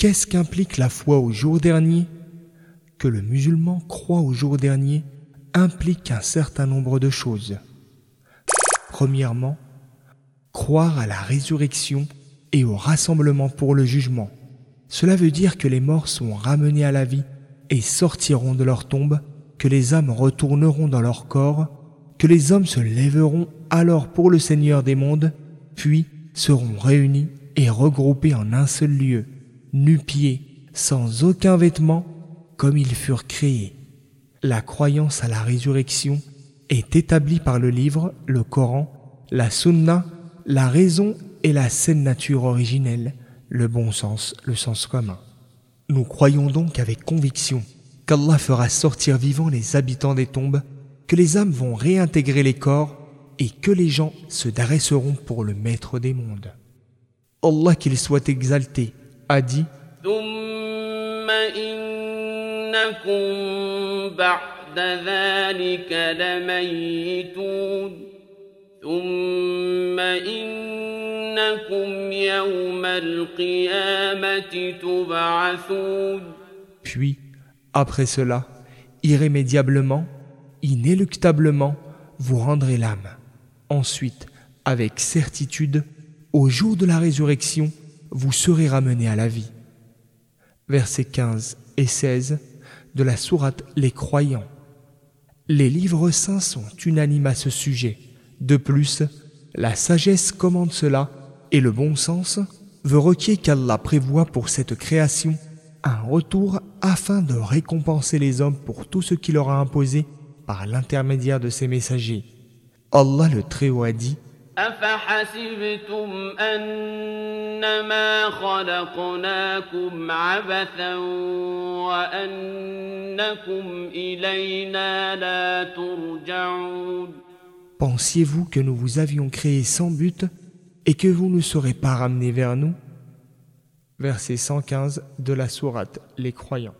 Qu'est-ce qu'implique la foi au jour dernier? Que le musulman croit au jour dernier implique un certain nombre de choses. Premièrement, croire à la résurrection et au rassemblement pour le jugement. Cela veut dire que les morts sont ramenés à la vie et sortiront de leur tombe, que les âmes retourneront dans leur corps, que les hommes se lèveront alors pour le Seigneur des mondes, puis seront réunis et regroupés en un seul lieu, nu-pieds, sans aucun vêtement, comme ils furent créés. La croyance à la résurrection est établie par le livre, le Coran, la Sunna, la raison et la saine nature originelle, le bon sens, le sens commun. Nous croyons donc avec conviction qu'Allah fera sortir vivants les habitants des tombes, que les âmes vont réintégrer les corps et que les gens se dresseront pour le maître des mondes. Allah qu'il soit exalté a dit. Puis, après cela, irrémédiablement, inéluctablement, vous rendrez l'âme. Ensuite, avec certitude, au jour de la résurrection, vous serez ramenés à la vie. Versets 15 et 16 de la sourate Les Croyants. Les livres saints sont unanimes à ce sujet. De plus, la sagesse commande cela et le bon sens veut requier qu'Allah prévoit pour cette création un retour afin de récompenser les hommes pour tout ce qu'il leur a imposé par l'intermédiaire de ses messagers. Allah le Très-Haut a dit Pensiez-vous que nous vous avions créé sans but et que vous ne serez pas ramenés vers nous? Verset 115 de la sourate Les croyants.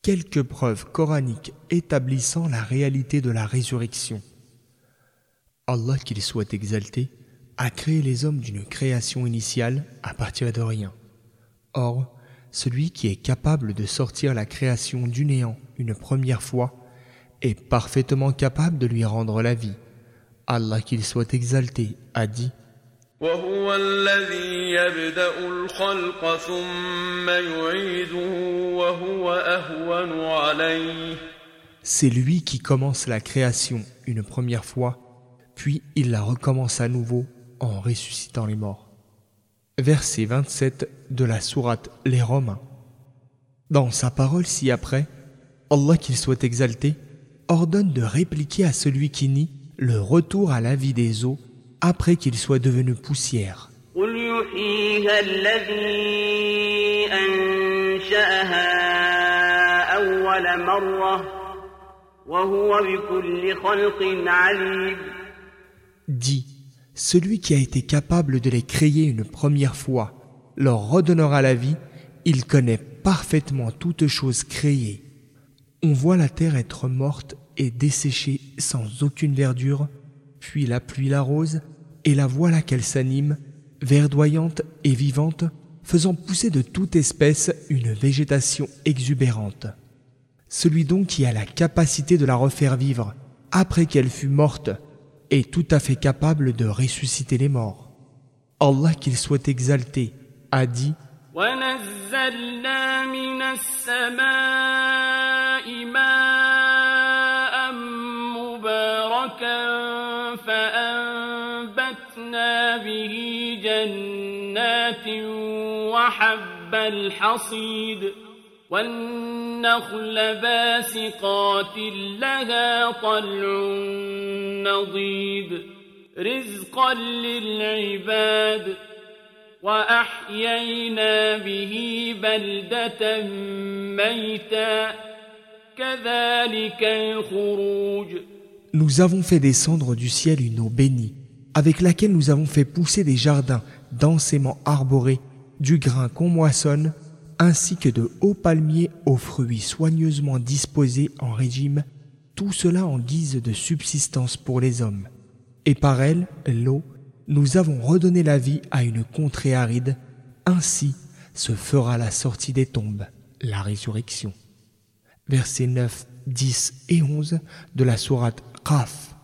Quelques preuves coraniques établissant la réalité de la résurrection. Allah, qu'il soit exalté, a créé les hommes d'une création initiale à partir de rien. Or, celui qui est capable de sortir la création du néant une première fois est parfaitement capable de lui rendre la vie. Allah qu'il soit exalté a dit C'est lui qui commence la création une première fois, puis il la recommence à nouveau en ressuscitant les morts. Verset 27 de la sourate Les Romains. Dans sa parole ci-après, Allah qu'il soit exalté, ordonne de répliquer à celui qui nie le retour à la vie des eaux après qu'il soit devenu poussière. Dit, celui qui a été capable de les créer une première fois leur redonnera la vie, il connaît parfaitement toutes choses créées. On voit la terre être morte et desséchée sans aucune verdure, puis la pluie l'arrose, et la voilà qu'elle s'anime, verdoyante et vivante, faisant pousser de toute espèce une végétation exubérante. Celui donc qui a la capacité de la refaire vivre après qu'elle fut morte est tout à fait capable de ressusciter les morts. Allah qu'il soit exalté a dit جنات وحب الحصيد والنخل باسقات لها طلع نضيد رزقا للعباد واحيينا به بلده ميتا كذلك الخروج Nous avons fait descendre du ciel une eau bénie avec laquelle nous avons fait pousser des jardins densément arborés, du grain qu'on moissonne, ainsi que de hauts palmiers aux fruits soigneusement disposés en régime, tout cela en guise de subsistance pour les hommes. Et par elle, l'eau, nous avons redonné la vie à une contrée aride, ainsi se fera la sortie des tombes, la résurrection. Versets 9, 10 et 11 de la sourate Qaf.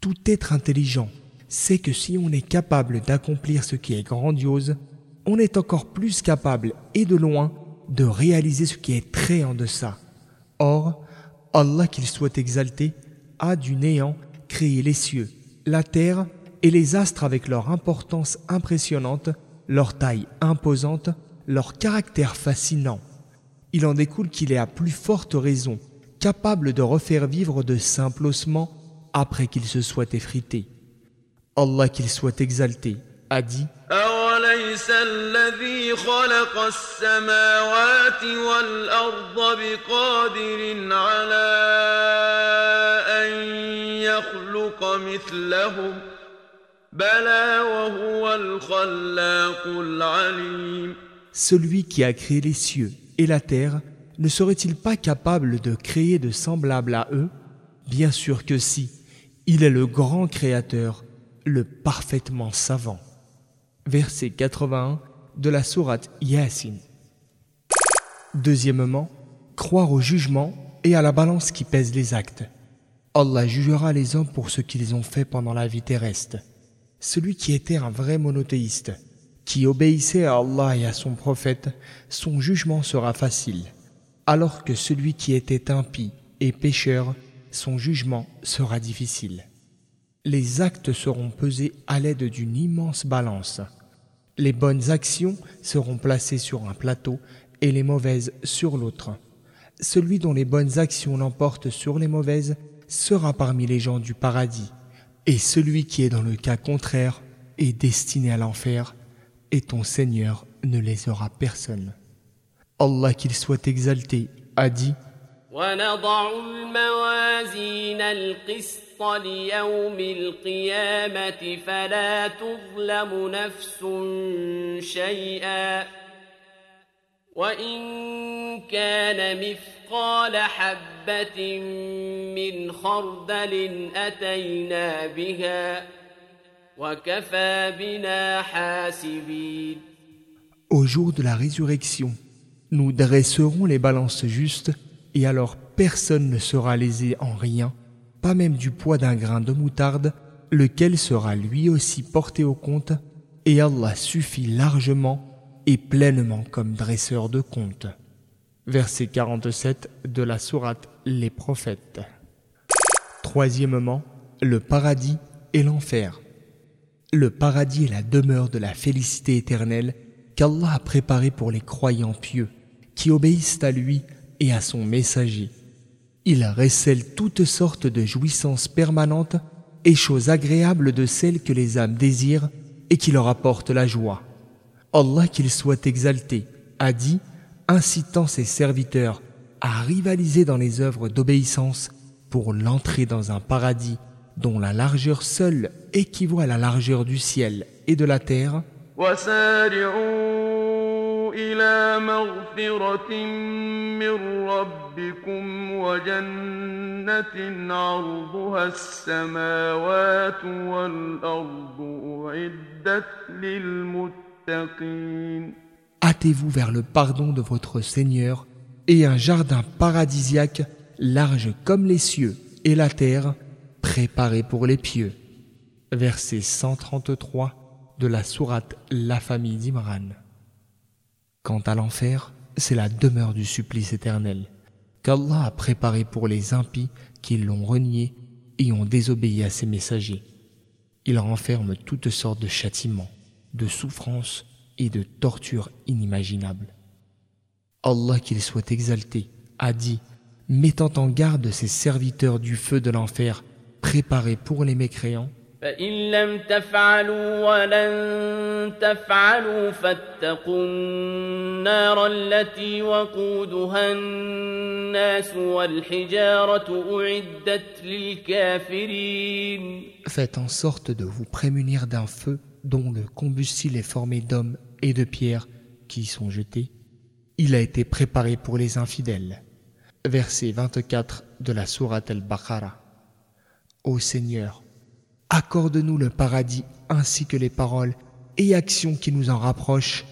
Tout être intelligent sait que si on est capable d'accomplir ce qui est grandiose, on est encore plus capable, et de loin, de réaliser ce qui est très en deçà. Or, Allah qu'il soit exalté, a du néant créé les cieux, la terre et les astres avec leur importance impressionnante, leur taille imposante, leur caractère fascinant. Il en découle qu'il est à plus forte raison capable de refaire vivre de simples ossements après qu'ils se soient effrités. Allah qu'il soit exalté a dit celui qui a créé les cieux et la terre ne serait-il pas capable de créer de semblables à eux? Bien sûr que si, il est le grand créateur, le parfaitement savant. Verset 81 de la sourate Yasin. Deuxièmement, croire au jugement et à la balance qui pèse les actes. Allah jugera les hommes pour ce qu'ils ont fait pendant la vie terrestre. Celui qui était un vrai monothéiste, qui obéissait à Allah et à son prophète, son jugement sera facile, alors que celui qui était impie et pécheur, son jugement sera difficile. Les actes seront pesés à l'aide d'une immense balance. Les bonnes actions seront placées sur un plateau et les mauvaises sur l'autre. Celui dont les bonnes actions l'emportent sur les mauvaises sera parmi les gens du paradis, et celui qui est dans le cas contraire est destiné à l'enfer, et ton Seigneur ne lésera personne. Allah qu'il soit exalté a dit ونضع الموازين القسط ليوم القيامة فلا تظلم نفس شيئا. وإن كان مثقال حبة من خردل أتينا بها وكفى بنا حاسبين. Au jour de la résurrection, nous dresserons les balances justes et alors personne ne sera lésé en rien, pas même du poids d'un grain de moutarde, lequel sera lui aussi porté au compte, et Allah suffit largement et pleinement comme dresseur de compte. Verset 47 de la sourate Les prophètes. Troisièmement, le paradis et l'enfer. Le paradis est la demeure de la félicité éternelle qu'Allah a préparée pour les croyants pieux qui obéissent à lui et à son messager. Il récèle toutes sortes de jouissances permanentes et choses agréables de celles que les âmes désirent et qui leur apportent la joie. Allah qu'il soit exalté a dit, incitant ses serviteurs à rivaliser dans les œuvres d'obéissance pour l'entrée dans un paradis dont la largeur seule équivaut à la largeur du ciel et de la terre. Hâtez-vous vers le pardon de votre Seigneur et un jardin paradisiaque large comme les cieux et la terre, préparé pour les pieux. Verset 133 de la sourate La famille d'Imran. Quant à l'enfer, c'est la demeure du supplice éternel, qu'Allah a préparé pour les impies qui l'ont renié et ont désobéi à ses messagers. Il renferme toutes sortes de châtiments, de souffrances et de tortures inimaginables. Allah qu'il soit exalté a dit, mettant en garde ses serviteurs du feu de l'enfer préparé pour les mécréants, فإن لم تفعلوا ولن تفعلوا فاتقوا النار التي وقودها الناس والحجارة أعدت للكافرين Faites en sorte de vous prémunir d'un feu dont le combustible est formé d'hommes et de pierres qui y sont jetés. Il a été préparé pour les infidèles. Verset 24 de la Sourate al-Baqarah. Ô Seigneur, accorde-nous le paradis ainsi que les paroles et actions qui nous en rapprochent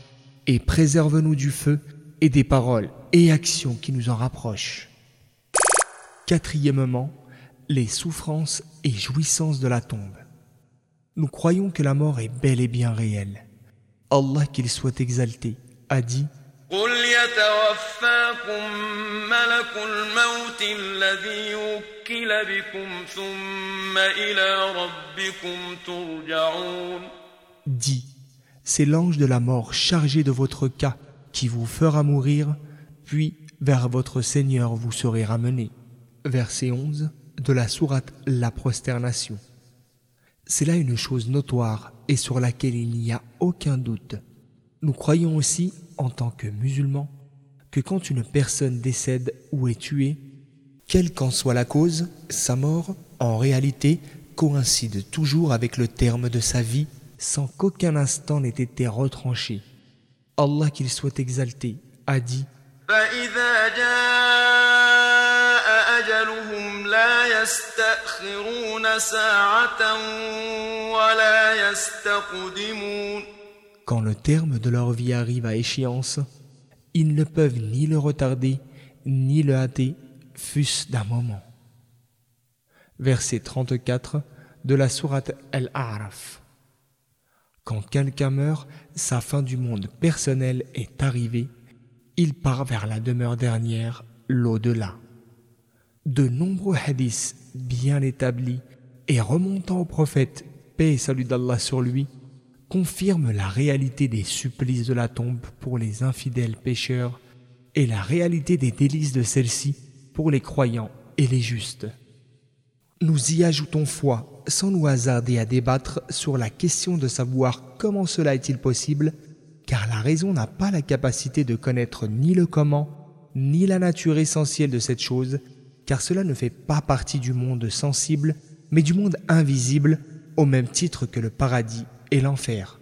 et préserve-nous du feu et des paroles et actions qui nous en rapprochent. Quatrièmement, les souffrances et jouissances de la tombe. Nous croyons que la mort est bel et bien réelle. Allah qu'il soit exalté a dit Dis, c'est l'ange de la mort chargé de votre cas qui vous fera mourir, puis vers votre Seigneur vous serez ramené. Verset 11 de la sourate La prosternation. C'est là une chose notoire et sur laquelle il n'y a aucun doute. Nous croyons aussi, en tant que musulmans, que quand une personne décède ou est tuée, quelle qu'en soit la cause, sa mort, en réalité, coïncide toujours avec le terme de sa vie sans qu'aucun instant n'ait été retranché. Allah qu'il soit exalté a dit quand le terme de leur vie arrive à échéance, ils ne peuvent ni le retarder, ni le hâter, fût-ce d'un moment. Verset 34 de la sourate Al-A'raf. Quand quelqu'un meurt, sa fin du monde personnel est arrivée, il part vers la demeure dernière, l'au-delà. De nombreux hadiths bien établis et remontant au prophète, paix et salut d'Allah sur lui, confirme la réalité des supplices de la tombe pour les infidèles pécheurs et la réalité des délices de celle-ci pour les croyants et les justes. Nous y ajoutons foi sans nous hasarder à débattre sur la question de savoir comment cela est-il possible, car la raison n'a pas la capacité de connaître ni le comment, ni la nature essentielle de cette chose, car cela ne fait pas partie du monde sensible, mais du monde invisible, au même titre que le paradis l'enfer.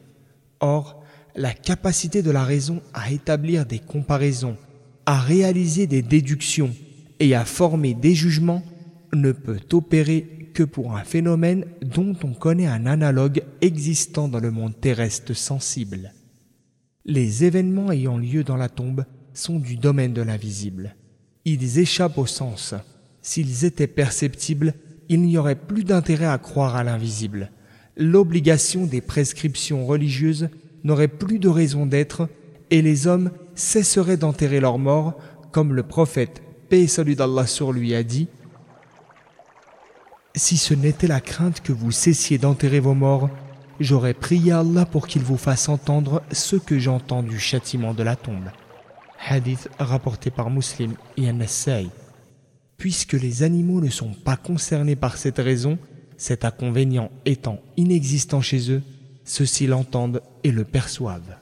Or, la capacité de la raison à établir des comparaisons, à réaliser des déductions et à former des jugements ne peut opérer que pour un phénomène dont on connaît un analogue existant dans le monde terrestre sensible. Les événements ayant lieu dans la tombe sont du domaine de l'invisible. Ils échappent au sens. S'ils étaient perceptibles, il n'y aurait plus d'intérêt à croire à l'invisible l'obligation des prescriptions religieuses n'aurait plus de raison d'être et les hommes cesseraient d'enterrer leurs morts, comme le prophète, paix et salut sur lui, a dit Si ce n'était la crainte que vous cessiez d'enterrer vos morts, j'aurais prié Allah pour qu'il vous fasse entendre ce que j'entends du châtiment de la tombe. Hadith rapporté par Muslim et an Puisque les animaux ne sont pas concernés par cette raison, cet inconvénient étant inexistant chez eux, ceux-ci l'entendent et le perçoivent.